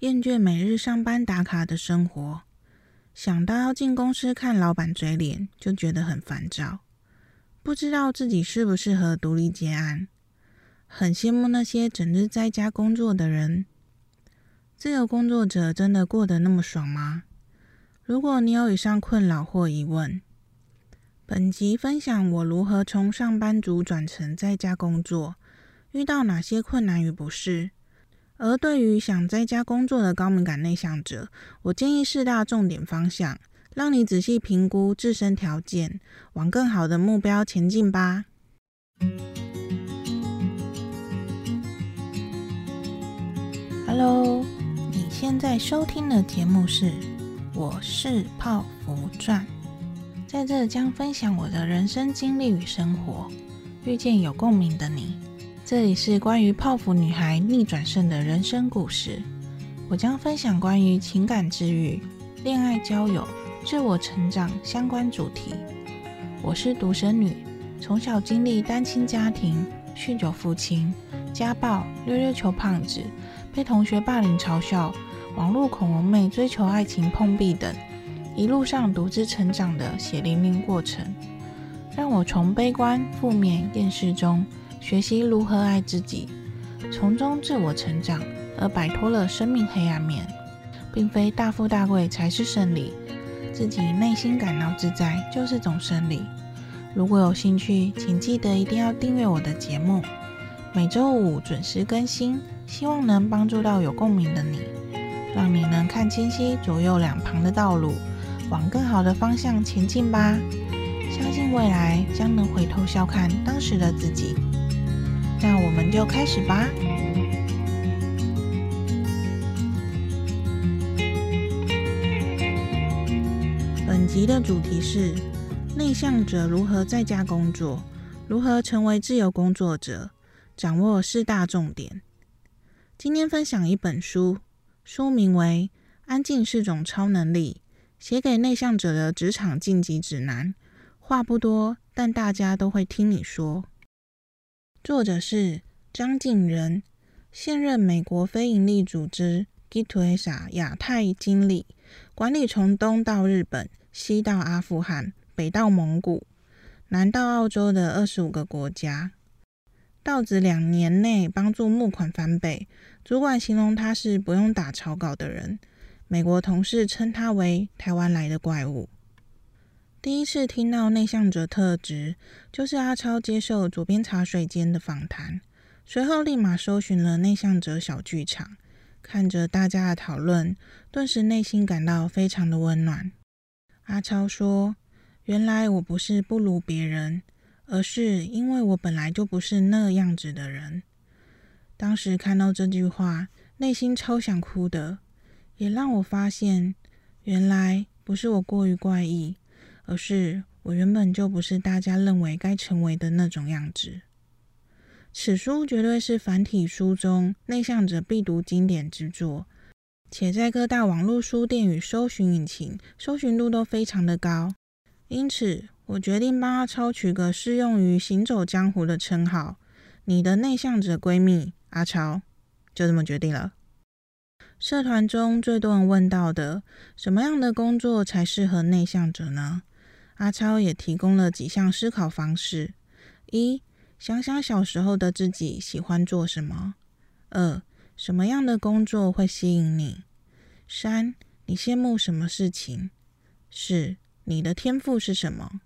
厌倦每日上班打卡的生活，想到要进公司看老板嘴脸，就觉得很烦躁。不知道自己适不适合独立接案，很羡慕那些整日在家工作的人。自由工作者真的过得那么爽吗？如果你有以上困扰或疑问，本集分享我如何从上班族转成在家工作，遇到哪些困难与不适。而对于想在家工作的高敏感内向者，我建议四大重点方向，让你仔细评估自身条件，往更好的目标前进吧。Hello，你现在收听的节目是《我是泡芙传》，在这将分享我的人生经历与生活，遇见有共鸣的你。这里是关于泡芙女孩逆转胜的人生故事。我将分享关于情感治愈、恋爱交友、自我成长相关主题。我是独生女，从小经历单亲家庭、酗酒父亲、家暴、溜溜球胖子、被同学霸凌嘲笑、网络恐龙妹追求爱情碰壁等，一路上独自成长的血淋淋过程，让我从悲观、负面、厌世中。学习如何爱自己，从中自我成长，而摆脱了生命黑暗面，并非大富大贵才是胜利，自己内心感到自在就是种胜利。如果有兴趣，请记得一定要订阅我的节目，每周五准时更新，希望能帮助到有共鸣的你，让你能看清晰左右两旁的道路，往更好的方向前进吧。相信未来将能回头笑看当时的自己。那我们就开始吧。本集的主题是内向者如何在家工作，如何成为自由工作者，掌握四大重点。今天分享一本书，书名为《安静是种超能力》，写给内向者的职场晋级指南。话不多，但大家都会听你说。作者是张瀞仁，现任美国非营利组织 Giftesa 亚太经理，管理从东到日本、西到阿富汗、北到蒙古、南到澳洲的二十五个国家。到职两年内帮助募款翻倍，主管形容他是不用打草稿的人。美国同事称他为台湾来的怪物。第一次听到内向者特质，就是阿超接受左边茶水间的访谈，随后立马搜寻了内向者小剧场，看着大家的讨论，顿时内心感到非常的温暖。阿超说：“原来我不是不如别人，而是因为我本来就不是那样子的人。”当时看到这句话，内心超想哭的，也让我发现，原来不是我过于怪异。而是我原本就不是大家认为该成为的那种样子。此书绝对是繁体书中内向者必读经典之作，且在各大网络书店与搜寻引擎搜寻度都非常的高。因此，我决定帮阿超取个适用于行走江湖的称号——你的内向者闺蜜阿超。就这么决定了。社团中最多人问到的，什么样的工作才适合内向者呢？阿超也提供了几项思考方式：一、想想小时候的自己喜欢做什么；二、什么样的工作会吸引你；三、你羡慕什么事情；四、你的天赋是什么？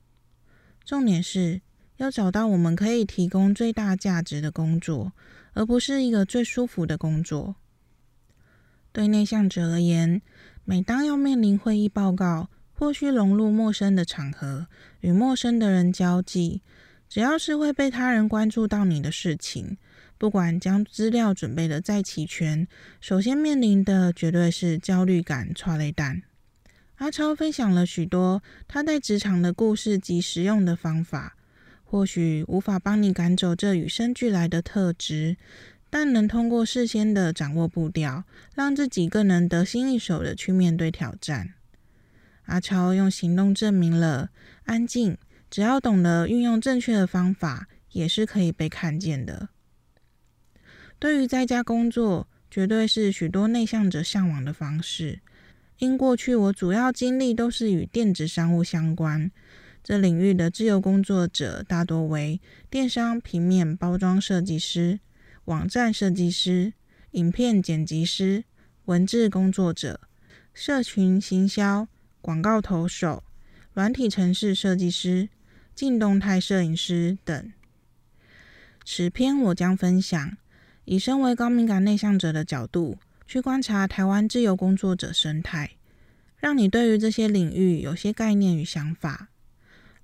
重点是要找到我们可以提供最大价值的工作，而不是一个最舒服的工作。对内向者而言，每当要面临会议报告，或需融入陌生的场合，与陌生的人交际，只要是会被他人关注到你的事情，不管将资料准备的再齐全，首先面临的绝对是焦虑感、剉咧等。阿超分享了许多他在职场的故事及实用的方法，或许无法帮你赶走这与生俱来的特质，但能通过事先的掌握步调，让自己更能得心应手的去面对挑战。阿超用行动证明了，安静，只要懂得运用正确的方法，也是可以被看见的。对于在家工作，绝对是许多内向者向往的方式。因过去我主要经历都是与电子商务相关，这领域的自由工作者大多为电商、平面包装设计师、网站设计师、影片剪辑师、文字工作者、社群行销、广告投手、软体城市设计师、静动态摄影师等。此篇我将分享以身为高敏感内向者的角度去观察台湾自由工作者生态，让你对于这些领域有些概念与想法。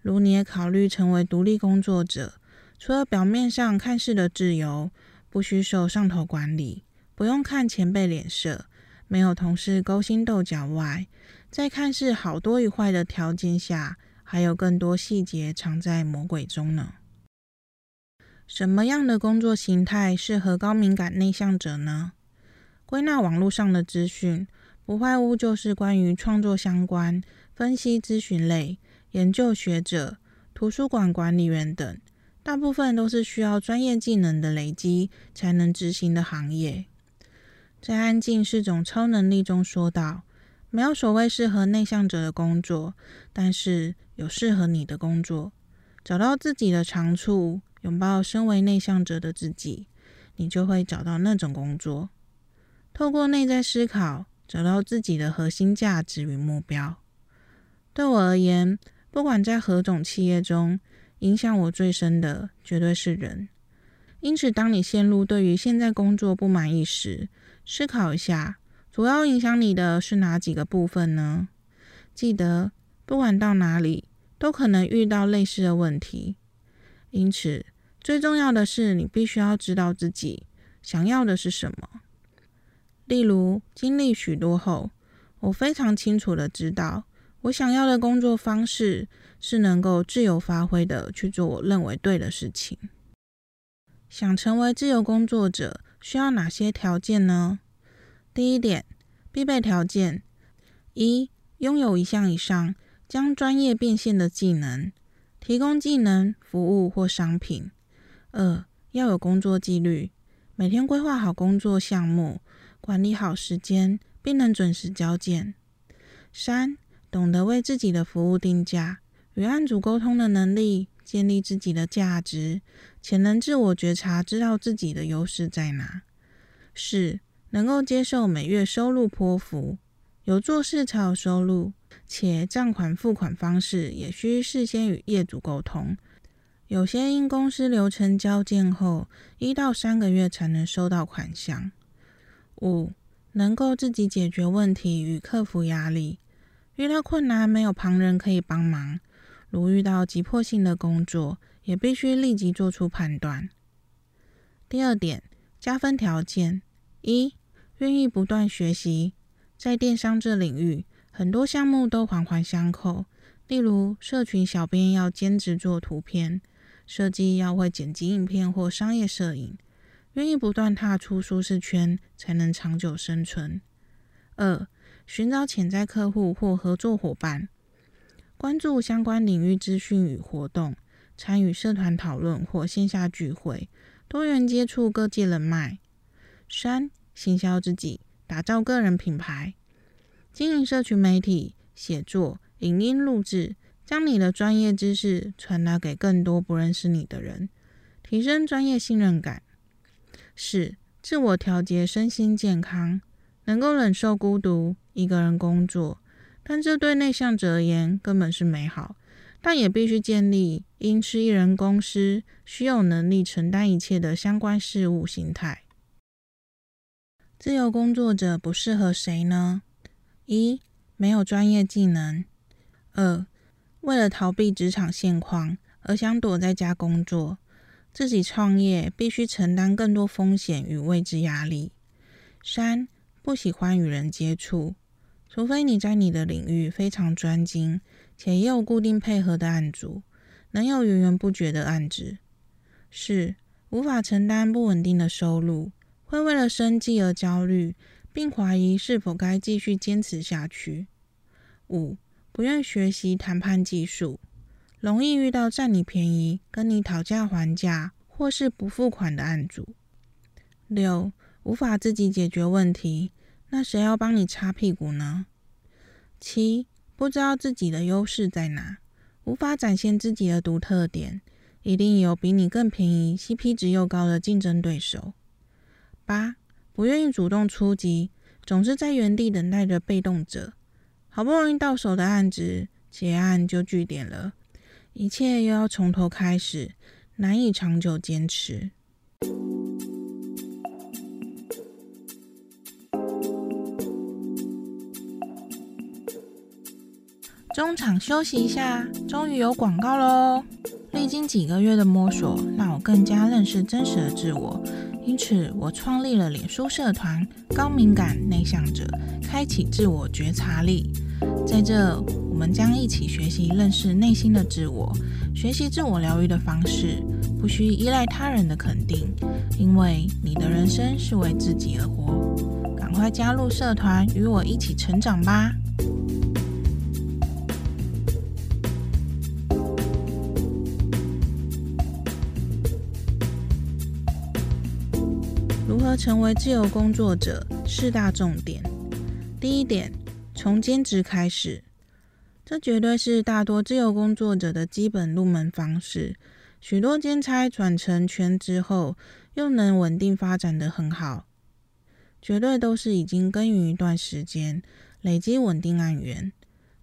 如你也考虑成为独立工作者，除了表面上看似的自由，不需受上头管理，不用看前辈脸色，没有同事勾心斗角外，在看似好多与坏的条件下，还有更多细节藏在魔鬼中呢。什么样的工作形态适合高敏感内向者呢？归纳网络上的资讯，不外乎就是关于创作相关、分析咨询类、研究学者、图书馆管理员等，大部分都是需要专业技能的累积才能执行的行业。在安静是种超能力中说道，没有所谓适合内向者的工作，但是有适合你的工作，找到自己的长处。拥抱身为内向者的自己，你就会找到那种工作。透过内在思考，找到自己的核心价值与目标。对我而言，不管在何种企业中，影响我最深的绝对是人。因此，当你陷入对于现在工作不满意时，思考一下，主要影响你的是哪几个部分呢？记得，不管到哪里，都可能遇到类似的问题。因此，最重要的是，你必须要知道自己想要的是什么。例如，经历许多后，我非常清楚的知道，我想要的工作方式是能够自由发挥的去做我认为对的事情。想成为自由工作者，需要哪些条件呢？第一点，必备条件：一、拥有一项以上将专业变现的技能，提供技能、服务或商品。二、要有工作纪律，每天规划好工作项目，管理好时间，并能准时交件。三、懂得为自己的服务定价，与案主沟通的能力，建立自己的价值，且能自我觉察，知道自己的优势在哪。四、能够接受每月收入颇幅，有做事才有收入，且账款付款方式也需事先与业主沟通。有些因公司流程交件后，一到三个月才能收到款项。五、能够自己解决问题与克服压力，遇到困难没有旁人可以帮忙，如遇到急迫性的工作，也必须立即做出判断。第二点，加分条件：一、愿意不断学习，在电商这领域，很多项目都环环相扣，例如社群小编要兼职做图片。设计要会剪辑影片或商业摄影，愿意不断踏出舒适圈，才能长久生存。二、寻找潜在客户或合作伙伴，关注相关领域资讯与活动，参与社团讨论或线下聚会，多元接触各界人脉。三、行销自己，打造个人品牌，经营社群媒体、写作、影音录制。将你的专业知识传达给更多不认识你的人，提升专业信任感。四、自我调节身心健康，能够忍受孤独，一个人工作，但这对内向者而言根本是美好，但也必须建立因是一人公司，需有能力承担一切的相关事务心态。自由工作者不适合谁呢？一、没有专业技能。二、为了逃避职场现况而想躲在家工作，自己创业必须承担更多风险与未知压力。三、不喜欢与人接触，除非你在你的领域非常专精，且也有固定配合的案主，能有源源不绝的案子。四、无法承担不稳定的收入，会为了生计而焦虑，并怀疑是否该继续坚持下去。五、不愿学习谈判技术，容易遇到占你便宜、跟你讨价还价或是不付款的案主。六、无法自己解决问题，那谁要帮你擦屁股呢？七，不知道自己的优势在哪，无法展现自己的独特点，一定有比你更便宜、CP 值又高的竞争对手。八，不愿意主动出击，总是在原地等待着被动者，好不容易到手的案子，结案就据点了，一切又要从头开始，难以长久坚持。中场休息一下，终于有广告喽！历经几个月的摸索，让我更加认识真实的自我，因此我创立了脸书社团“高敏感内向者”，开启自我觉察力。在这，我们将一起学习认识内心的自我，学习自我疗愈的方式，不需依赖他人的肯定，因为你的人生是为自己而活。赶快加入社团，与我一起成长吧！成为自由工作者？四大重点。第一点，从兼职开始，这绝对是大多自由工作者的基本入门方式。许多兼差转成全职后，又能稳定发展得很好，绝对都是已经耕耘一段时间，累积稳定案源。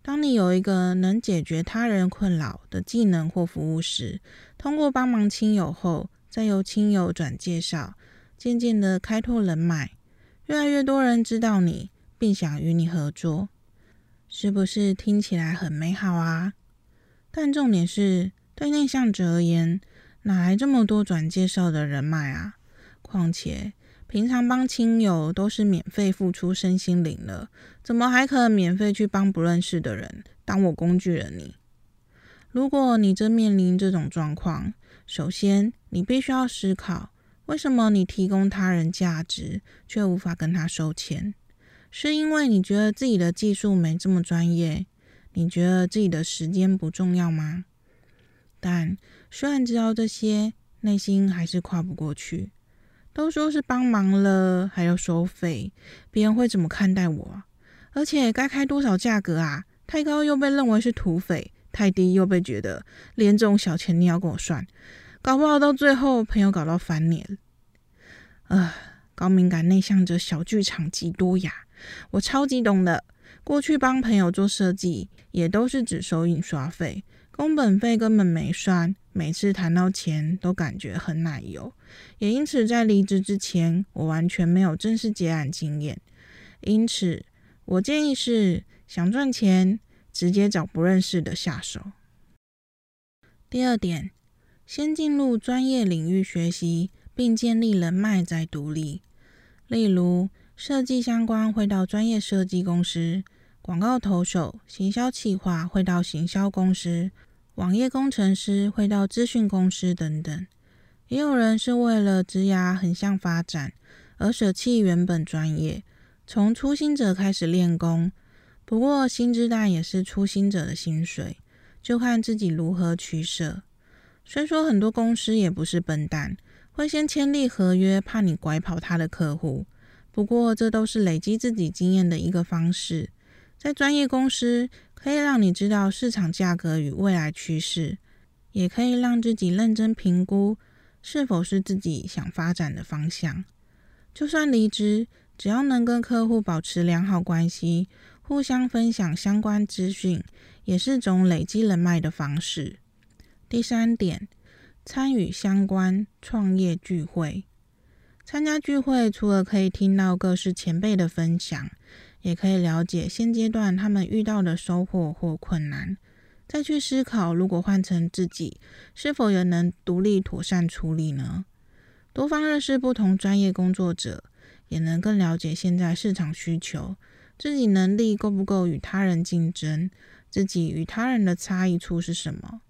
当你有一个能解决他人困扰的技能或服务时，通过帮忙亲友后，再由亲友转介绍。渐渐的开拓人脉，越来越多人知道你，并想与你合作，是不是听起来很美好啊？但重点是，对内向者而言，哪来这么多转介绍的人脉啊？况且，平常帮亲友都是免费付出身心灵了，怎么还可免费去帮不认识的人？当我工具人你？如果你正面临这种状况，首先你必须要思考。为什么你提供他人价值，却无法跟他收钱？是因为你觉得自己的技术没这么专业？你觉得自己的时间不重要吗？但虽然知道这些，内心还是跨不过去。都说是帮忙了，还要收费，别人会怎么看待我？而且该开多少价格啊？太高又被认为是土匪，太低又被觉得连这种小钱你要跟我算。搞不好到最后，朋友搞到翻脸。呃，高敏感内向者小剧场极多呀，我超级懂的。过去帮朋友做设计，也都是只收印刷费，工本费根本没算。每次谈到钱，都感觉很奶油。也因此，在离职之前，我完全没有正式结案经验。因此，我建议是想赚钱，直接找不认识的下手。第二点。先进入专业领域学习，并建立人脉再独立。例如，设计相关会到专业设计公司，广告投手、行销企划会到行销公司，网页工程师会到资讯公司等等。也有人是为了职涯横向发展而舍弃原本专业，从初心者开始练功。不过，薪资当然也是初心者的薪水，就看自己如何取舍。虽说很多公司也不是笨蛋，会先签立合约，怕你拐跑他的客户。不过这都是累积自己经验的一个方式。在专业公司，可以让你知道市场价格与未来趋势，也可以让自己认真评估是否是自己想发展的方向。就算离职，只要能跟客户保持良好关系，互相分享相关资讯，也是种累积人脉的方式。第三点，参与相关创业聚会。参加聚会，除了可以听到各式前辈的分享，也可以了解现阶段他们遇到的收获或困难，再去思考如果换成自己，是否也能独立妥善处理呢？多方认识不同专业工作者，也能更了解现在市场需求，自己能力够不够与他人竞争，自己与他人的差异处是什么？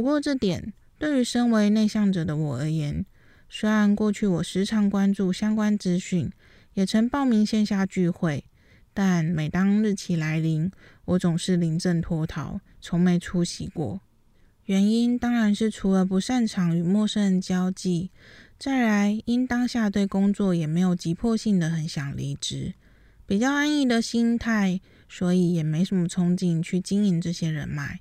不过，这点对于身为内向者的我而言，虽然过去我时常关注相关资讯，也曾报名线下聚会，但每当日期来临，我总是临阵脱逃，从没出席过。原因当然是除了不擅长与陌生人交际，再来，因当下对工作也没有急迫性的很想离职，比较安逸的心态，所以也没什么冲劲去经营这些人脉。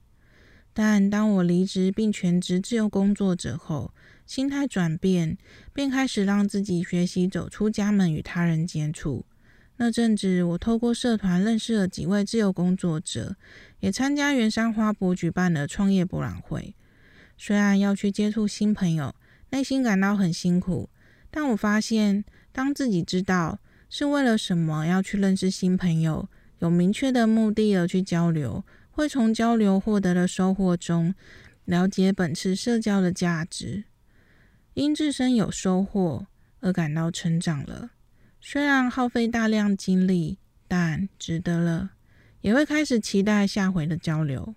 但当我离职并全职自由工作者后，心态转变，便开始让自己学习走出家门与他人接触。那阵子，我透过社团认识了几位自由工作者，也参加圆山花博举办的创业博览会。虽然要去接触新朋友，内心感到很辛苦，但我发现，当自己知道是为了什么要去认识新朋友，有明确的目的而去交流，会从交流获得的收获中，了解本次社交的价值，因自身有收获而感到成长了。虽然耗费大量精力，但值得了，也会开始期待下回的交流。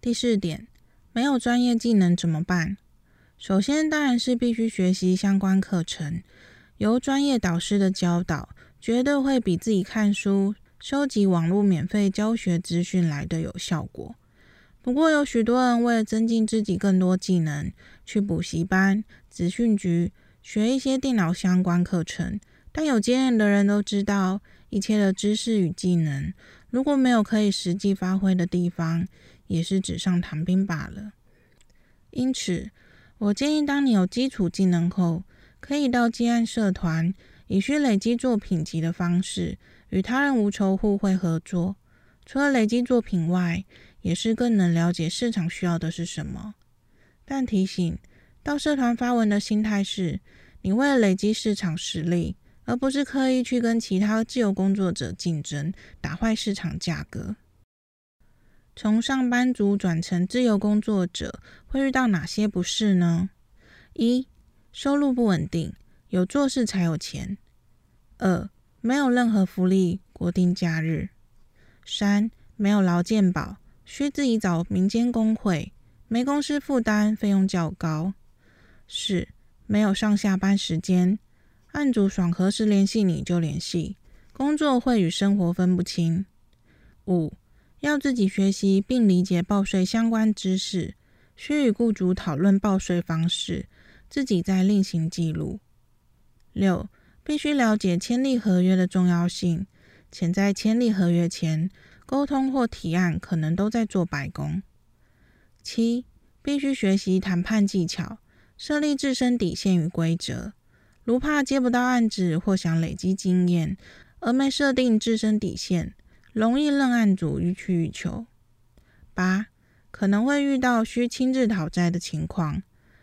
第四点。没有专业技能怎么办？首先当然是必须学习相关课程，由专业导师的教导，绝对会比自己看书、收集网络免费教学资讯来的有效果。不过有许多人为了增进自己更多技能，去补习班、资讯局学一些电脑相关课程。但有经验的人都知道，一切的知识与技能，如果没有可以实际发挥的地方，也是纸上谈兵罢了。因此，我建议，当你有基础技能后，可以到接案社团，以需累积作品集的方式，与他人无仇互惠合作。除了累积作品外，也是更能了解市场需要的是什么。但提醒，到社团发文的心态是，你为了累积市场实力，而不是刻意去跟其他自由工作者竞争，打坏市场价格。从上班族转成自由工作者，会遇到哪些不适呢？一、收入不稳定，有做事才有钱；二、没有任何福利，国定假日；三、没有劳健保，需自己找民间工会，没公司负担，费用较高；四、没有上下班时间，案主爽何时联系你就联系，工作会与生活分不清；五、要自己学习并理解报税相关知识，需与雇主讨论报税方式，自己再另行记录。六、必须了解签立合约的重要性，且在签立合约前，沟通或提案可能都在做白工。七、必须学习谈判技巧，设立自身底线与规则，如怕接不到案子或想累积经验，而没设定自身底线。容易让案主予取予求。八、可能会遇到需亲自讨债的情况，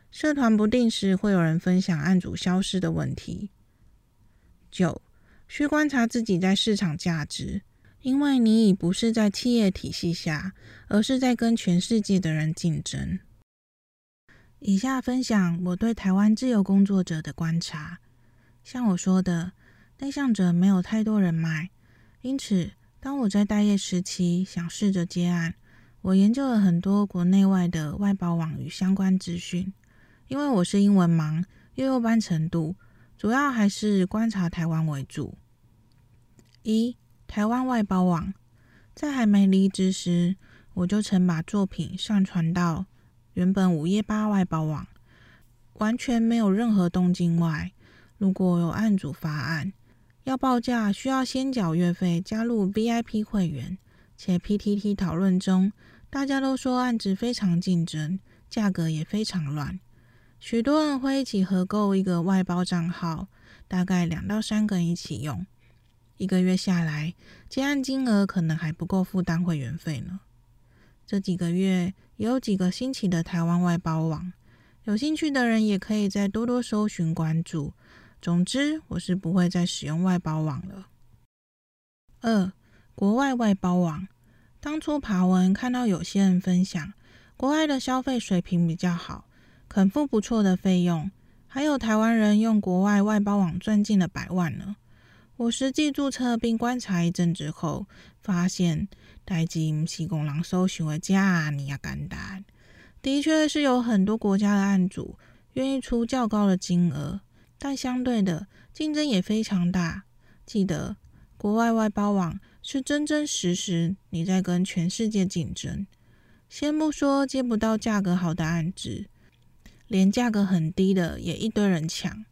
社团不定时会有人分享案主消失的问题。九、需观察自己在市场价值，因为你已不是在企业体系下，而是在跟全世界的人竞争。以下分享我对台湾自由工作者的观察。像我说的，内向者没有太多人脉，因此。当我在待业时期想试着接案，我研究了很多国内外的外包网与相关资讯。因为我是英文盲，幼幼班程度，主要还是观察台湾为主。一、台湾外包网，在还没离职时，我就曾把作品上传到原本五页八外包网，完全没有任何动静外，如果有案主发案。要报价，需要先缴月费，加入 VIP 会员，且 PTT 讨论中，大家都说案子非常竞争，价格也非常乱。许多人会一起合购一个外包账号，大概两到三个人一起用，一个月下来，接案金额可能还不够负担会员费呢。这几个月也有几个兴起的台湾外包网，有兴趣的人也可以再多多搜寻关注。总之，我是不会再使用外包网了。二、国外外包网，当初爬文看到有些人分享，国外的消费水平比较好，肯付不错的费用，还有台湾人用国外外包网赚进了百万呢。我实际注册并观察一阵之后，发现代金不是工人搜寻的价你要简单，的确是有很多国家的案主愿意出较高的金额。但相对的竞争也非常大。记得国外外包网是真真实实你在跟全世界竞争。先不说接不到价格好的案子，连价格很低的也一堆人抢。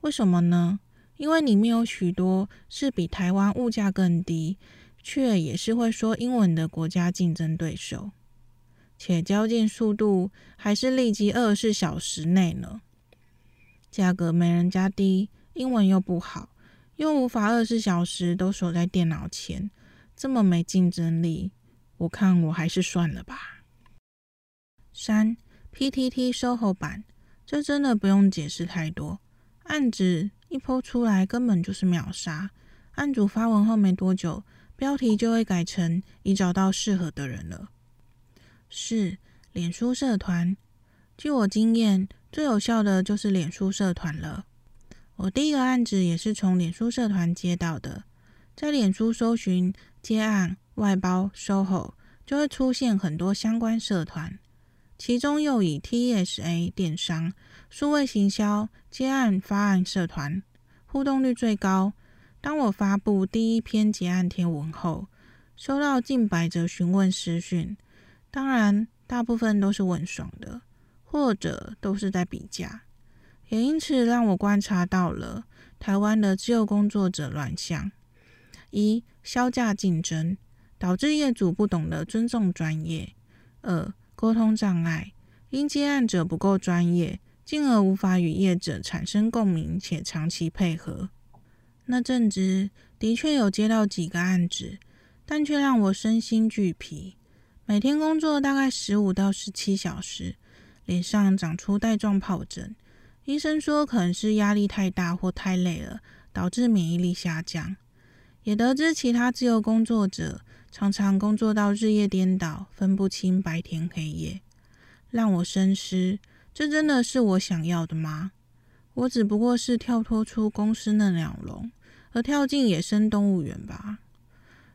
为什么呢？因为里面有许多是比台湾物价更低，却也是会说英文的国家竞争对手，且交件速度还是立即二十四小时内呢。价格没人家低，英文又不好，又无法二十四小时都守在电脑前，这么没竞争力，我看我还是算了吧。三 PTT SOHO 版，这真的不用解释太多，案子一 po 出来根本就是秒杀，案主发文后没多久，标题就会改成已找到适合的人了。四脸书社团，据我经验。最有效的就是脸书社团了。我第一个案子也是从脸书社团接到的，在脸书搜寻接案、外包、SOHO，就会出现很多相关社团，其中又以 TSA 电商、数位行销、接案发案社团互动率最高。当我发布第一篇结案贴文后，收到近百则询问私讯，当然大部分都是问爽的。或者都是在比价，也因此让我观察到了台湾的自由工作者乱象：一、削价竞争，导致业主不懂得尊重专业；二、沟通障碍，因接案者不够专业，进而无法与业者产生共鸣且长期配合。那阵子的确有接到几个案子，但却让我身心俱疲，每天工作大概十五到十七小时。脸上长出带状疱疹，医生说可能是压力太大或太累了，导致免疫力下降。也得知其他自由工作者常常工作到日夜颠倒，分不清白天黑夜，让我深思：这真的是我想要的吗？我只不过是跳脱出公司的鸟笼，而跳进野生动物园吧？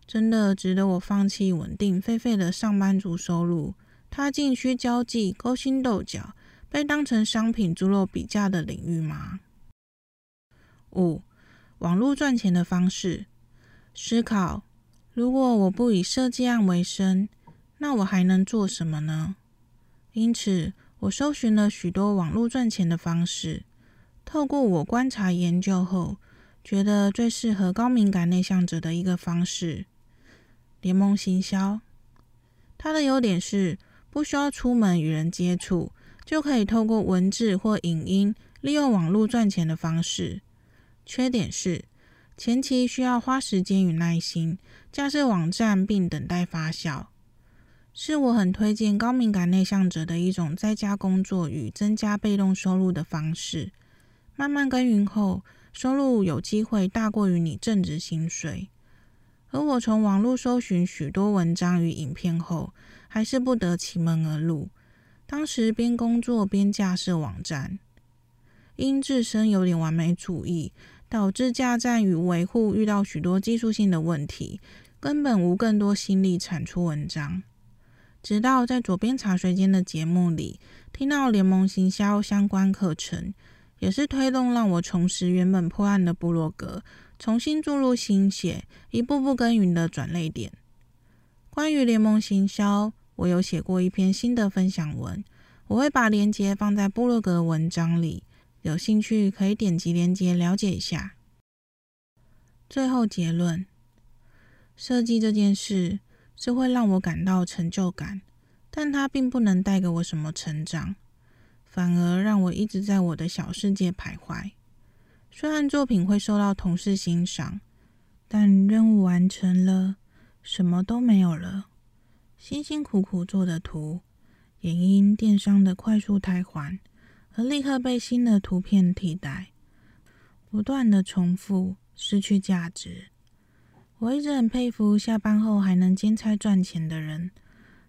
真的值得我放弃稳定废废的上班族收入？踏进需交际、勾心斗角、被当成商品猪肉比价的领域吗？五、网络赚钱的方式。思考：如果我不以设计案为生，那我还能做什么呢？因此，我搜寻了许多网络赚钱的方式。透过我观察研究后，觉得最适合高敏感内向者的一个方式——联盟行销。它的优点是，不需要出门与人接触，就可以透过文字或影音，利用网络赚钱的方式。缺点是前期需要花时间与耐心架设网站并等待发酵，是我很推荐高敏感内向者的一种在家工作与增加被动收入的方式。慢慢耕耘后，收入有机会大过于你正职薪水。而我从网络搜寻许多文章与影片后，还是不得其门而入。当时边工作边架设网站，因自身有点完美主义，导致架站与维护遇到许多技术性的问题，根本无更多心力产出文章。直到在左边茶水间的节目里听到联盟行销相关课程，也是推动让我重拾原本破案的部落格，重新注入心血，一步步耕耘的转捩点。关于联盟行销。我有写过一篇心得分享文，我会把链接放在部落格文章里，有兴趣可以点击链接了解一下。最后结论：设计这件事是会让我感到成就感，但它并不能带给我什么成长，反而让我一直在我的小世界徘徊。虽然作品会受到同事欣赏，但任务完成了，什么都没有了。辛辛苦苦做的图，也因电商的快速汰换而立刻被新的图片替代，不断的重复，失去价值。我一直很佩服下班后还能兼差赚钱的人。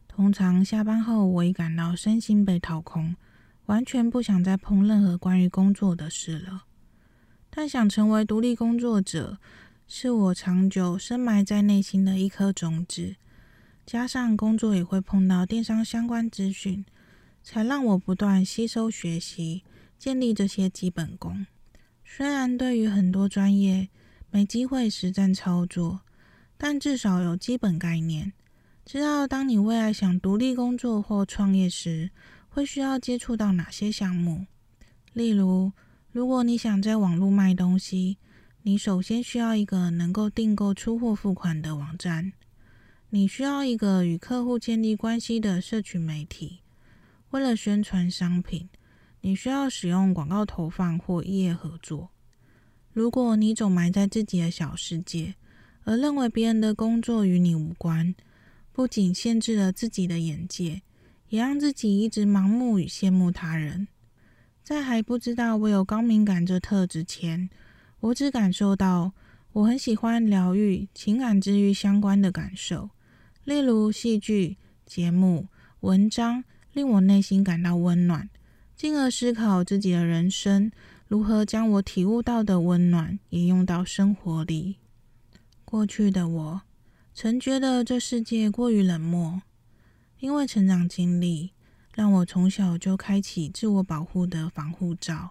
通常下班后，我已感到身心被掏空，完全不想再碰任何关于工作的事了。但想成为独立工作者，是我长久深埋在内心的一颗种子。加上工作也会碰到电商相关资讯，才让我不断吸收学习，建立这些基本功。虽然对于很多专业没机会实战操作，但至少有基本概念，知道当你未来想独立工作或创业时，会需要接触到哪些项目。例如，如果你想在网络卖东西，你首先需要一个能够订购出货付款的网站，你需要一个与客户建立关系的社群媒体。为了宣传商品，你需要使用广告投放或异业合作。如果你总埋在自己的小世界，而认为别人的工作与你无关，不仅限制了自己的眼界，也让自己一直盲目与羡慕他人。在还不知道我有高敏感这特质前，我只感受到我很喜欢疗愈、情感治愈相关的感受，例如戏剧、节目、文章，令我内心感到温暖，进而思考自己的人生如何将我体悟到的温暖也用到生活里。过去的我曾觉得这世界过于冷漠，因为成长经历。让我从小就开启自我保护的防护罩。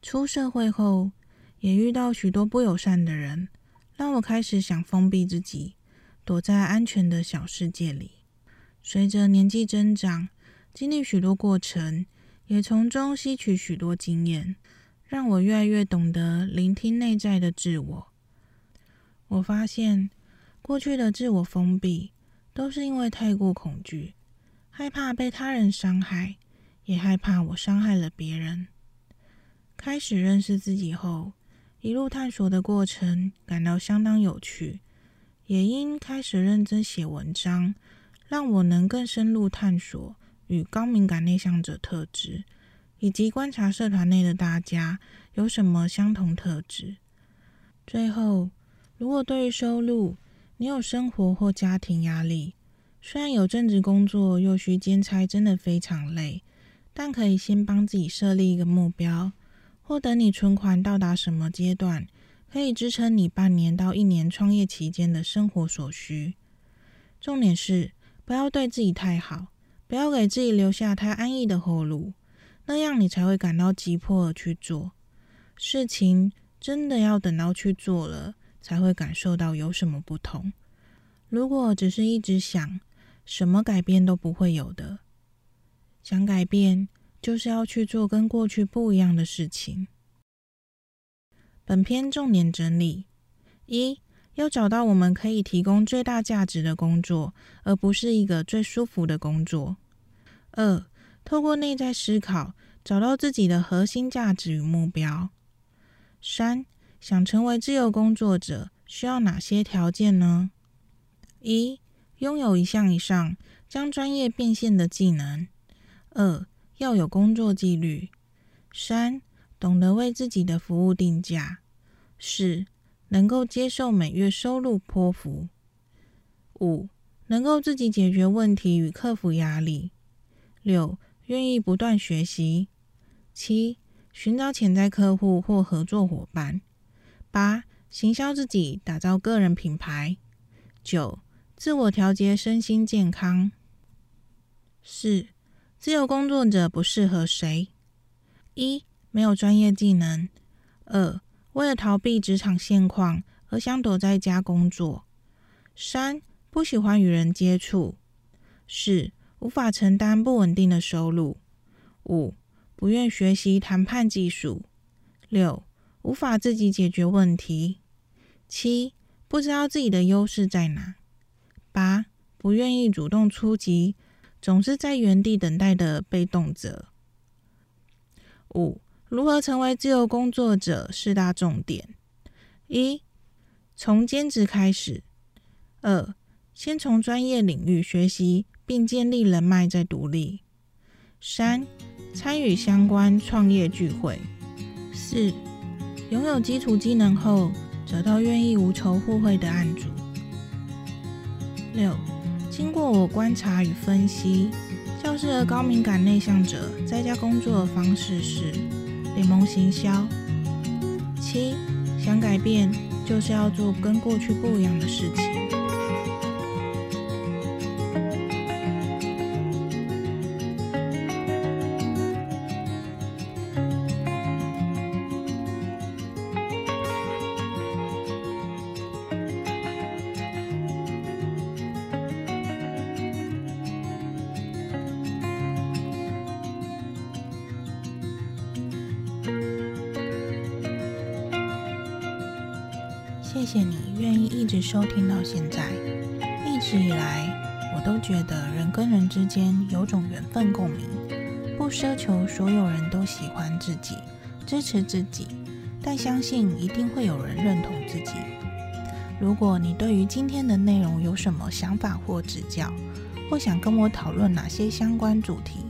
出社会后，也遇到许多不友善的人，让我开始想封闭自己，躲在安全的小世界里。随着年纪增长，经历许多过程，也从中吸取许多经验，让我越来越懂得聆听内在的自我。我发现，过去的自我封闭，都是因为太过恐惧。害怕被他人伤害，也害怕我伤害了别人。开始认识自己后，一路探索的过程感到相当有趣。也因开始认真写文章，让我能更深入探索与高敏感内向者特质，以及观察社团内的大家有什么相同特质。最后，如果对于收入，你有生活或家庭压力，虽然有正职工作又需兼差，真的非常累，但可以先帮自己设立一个目标，或等你存款到达什么阶段，可以支撑你半年到一年创业期间的生活所需。重点是不要对自己太好，不要给自己留下太安逸的后路，那样你才会感到急迫而去做。事情真的要等到去做了，才会感受到有什么不同。如果只是一直想，什么改变都不会有的。想改变，就是要去做跟过去不一样的事情。本篇重点整理：一，要找到我们可以提供最大价值的工作，而不是一个最舒服的工作。二，透过内在思考，找到自己的核心价值与目标。三，想成为自由工作者，需要哪些条件呢？一。拥有一项以上将专业变现的技能。二，要有工作纪律。三，懂得为自己的服务定价。四，能够接受每月收入波幅。五，能够自己解决问题与克服压力。六，愿意不断学习。七，寻找潜在客户或合作伙伴。八，行销自己，打造个人品牌。九。自我调节身心健康。四、自由工作者不适合谁？一、没有专业技能；二、为了逃避职场现况而想躲在家工作；三、不喜欢与人接触；四、无法承担不稳定的收入；五、不愿学习谈判技术；六、无法自己解决问题；七、不知道自己的优势在哪。八、不愿意主动出击，总是在原地等待的被动者。五、如何成为自由工作者？四大重点：一、从兼职开始；二、先从专业领域学习并建立人脉再独立；三、参与相关创业聚会；四、拥有基础技能后，找到愿意无酬互惠的案主。六，经过我观察与分析，较适合高敏感内向者在家工作的方式是联盟行销。七，想改变，就是要做跟过去不一样的事情。奢求所有人都喜欢自己、支持自己，但相信一定会有人认同自己。如果你对于今天的内容有什么想法或指教，或想跟我讨论哪些相关主题，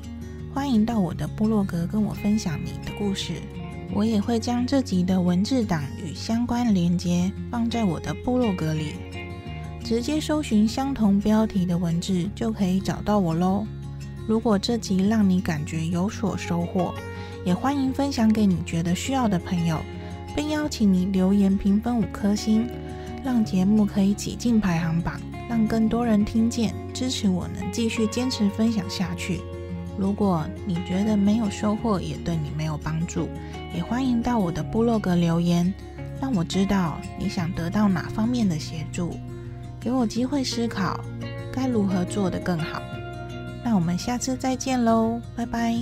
欢迎到我的部落格跟我分享你的故事。我也会将这集的文字档与相关连接放在我的部落格里，直接搜寻相同标题的文字就可以找到我喽。如果这集让你感觉有所收获，也欢迎分享给你觉得需要的朋友，并邀请你留言评分五颗星，让节目可以挤进排行榜，让更多人听见，支持我能继续坚持分享下去。如果你觉得没有收获，也对你没有帮助，也欢迎到我的部落格留言，让我知道你想得到哪方面的协助，给我机会思考该如何做得更好。那我们下次再见喽，拜拜。